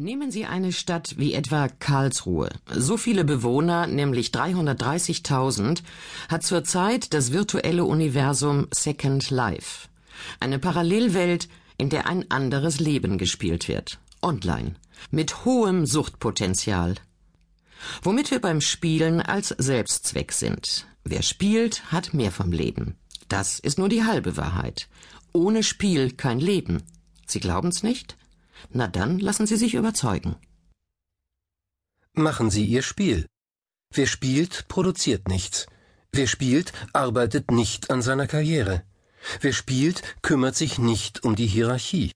Nehmen Sie eine Stadt wie etwa Karlsruhe. So viele Bewohner, nämlich 330.000, hat zurzeit das virtuelle Universum Second Life. Eine Parallelwelt, in der ein anderes Leben gespielt wird. Online. Mit hohem Suchtpotenzial. Womit wir beim Spielen als Selbstzweck sind. Wer spielt, hat mehr vom Leben. Das ist nur die halbe Wahrheit. Ohne Spiel kein Leben. Sie glauben's nicht? Na dann lassen Sie sich überzeugen. Machen Sie Ihr Spiel. Wer spielt, produziert nichts. Wer spielt, arbeitet nicht an seiner Karriere. Wer spielt, kümmert sich nicht um die Hierarchie.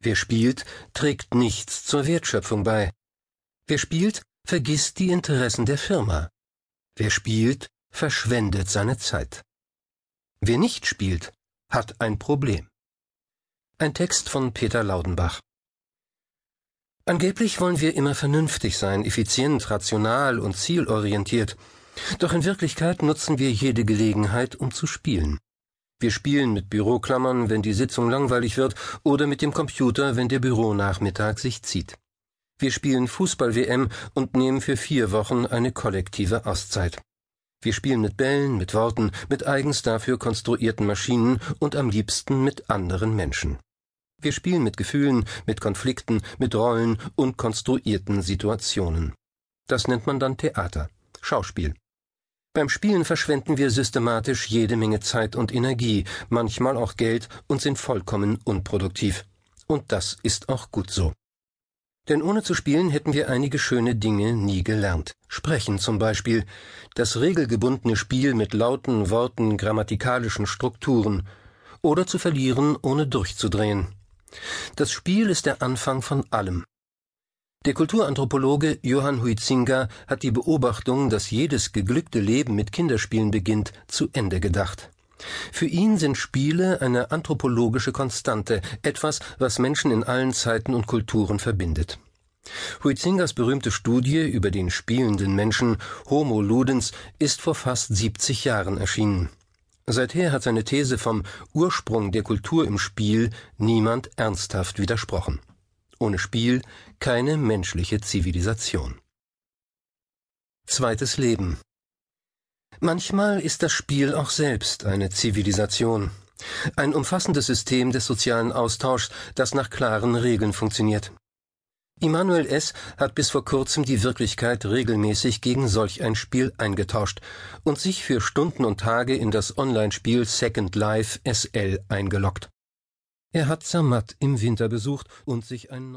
Wer spielt, trägt nichts zur Wertschöpfung bei. Wer spielt, vergisst die Interessen der Firma. Wer spielt, verschwendet seine Zeit. Wer nicht spielt, hat ein Problem. Ein Text von Peter Laudenbach Angeblich wollen wir immer vernünftig sein, effizient, rational und zielorientiert. Doch in Wirklichkeit nutzen wir jede Gelegenheit, um zu spielen. Wir spielen mit Büroklammern, wenn die Sitzung langweilig wird, oder mit dem Computer, wenn der Büronachmittag sich zieht. Wir spielen Fußball-WM und nehmen für vier Wochen eine kollektive Auszeit. Wir spielen mit Bällen, mit Worten, mit eigens dafür konstruierten Maschinen und am liebsten mit anderen Menschen. Wir spielen mit Gefühlen, mit Konflikten, mit Rollen und konstruierten Situationen. Das nennt man dann Theater, Schauspiel. Beim Spielen verschwenden wir systematisch jede Menge Zeit und Energie, manchmal auch Geld und sind vollkommen unproduktiv. Und das ist auch gut so. Denn ohne zu spielen hätten wir einige schöne Dinge nie gelernt. Sprechen zum Beispiel, das regelgebundene Spiel mit lauten Worten, grammatikalischen Strukturen, oder zu verlieren, ohne durchzudrehen. Das Spiel ist der Anfang von allem. Der Kulturanthropologe Johann Huizinga hat die Beobachtung, dass jedes geglückte Leben mit Kinderspielen beginnt, zu Ende gedacht. Für ihn sind Spiele eine anthropologische Konstante, etwas, was Menschen in allen Zeiten und Kulturen verbindet. Huizingas berühmte Studie über den spielenden Menschen Homo Ludens ist vor fast 70 Jahren erschienen. Seither hat seine These vom Ursprung der Kultur im Spiel niemand ernsthaft widersprochen. Ohne Spiel keine menschliche Zivilisation. Zweites Leben. Manchmal ist das Spiel auch selbst eine Zivilisation. Ein umfassendes System des sozialen Austauschs, das nach klaren Regeln funktioniert. Immanuel S. hat bis vor kurzem die Wirklichkeit regelmäßig gegen solch ein Spiel eingetauscht und sich für Stunden und Tage in das Online-Spiel Second Life SL eingeloggt. Er hat Zermatt im Winter besucht und sich ein